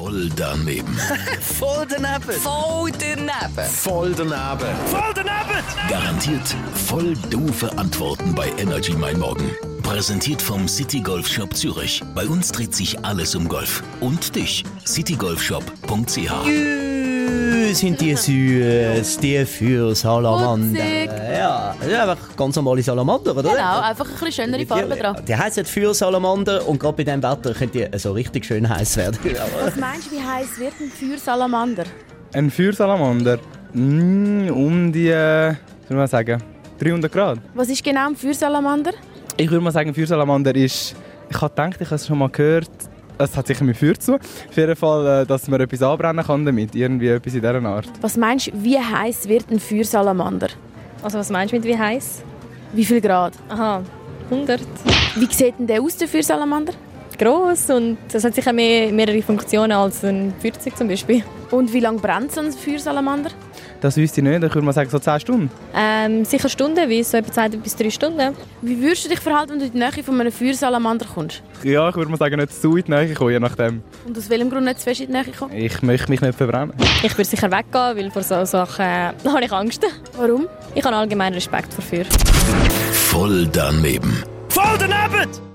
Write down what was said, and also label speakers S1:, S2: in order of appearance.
S1: Voll daneben.
S2: Voll daneben.
S3: Voll daneben.
S1: Voll daneben.
S2: Voll daneben.
S1: Garantiert voll doofe Antworten bei Energy Mein Morgen. Präsentiert vom City Golf Shop Zürich. Bei uns dreht sich alles um Golf. Und dich, citygolfshop.ch.
S4: Jö, sind die süß, die für Salamander.
S5: Putzig.
S4: Ja, das ist einfach ganz normale Salamander, oder?
S5: Genau, einfach ein bisschen schönere Farbe dran.
S4: Die heißen für Salamander und gerade bei diesem Wetter können die so richtig schön heiß werden.
S5: Was meinst du, wie heiß wird ein Feuersalamander?
S6: Ein Feuersalamander? Mm, um die, äh, soll man sagen, 300 Grad.
S5: Was ist genau ein Feuersalamander?
S6: Ich würde mal sagen, Feuersalamander ist, ich habe gedacht, ich habe es schon mal gehört, es hat sicher mit Feuer zu. Auf jeden Fall, äh, dass man etwas anbrennen kann damit, irgendwie etwas in dieser Art.
S5: Was meinst du, wie heiß wird ein Feuersalamander?
S7: Also was meinst du mit wie heiß?
S5: Wie viel Grad?
S7: Aha, 100.
S5: Wie sieht denn der aus, der Feuersalamander?
S7: Gross und das hat sicher mehr, mehrere Funktionen als ein 40 zum Beispiel.
S5: Und wie lange brennt so ein Feuersalamander?
S6: Das wüsste ich nicht, ich würde mal sagen, so 10 Stunden.
S7: Ähm, sicher stundenweise, so etwa 2 bis 3 Stunden.
S5: Wie würdest du dich verhalten, wenn du in die Nähe von einem Feuersalamander kommst?
S6: Ja, ich würde mal sagen, nicht zu in die Nähe kommen, je nachdem.
S5: Und aus welchem Grund nicht zu fest in die Nähe kommen?
S6: Ich möchte mich nicht verbrennen.
S7: Ich würde sicher weggehen, weil vor so Sachen äh, habe ich Angst.
S5: Warum?
S7: Ich habe allgemein Respekt vor Feuer.
S1: Voll daneben.
S2: Voll daneben.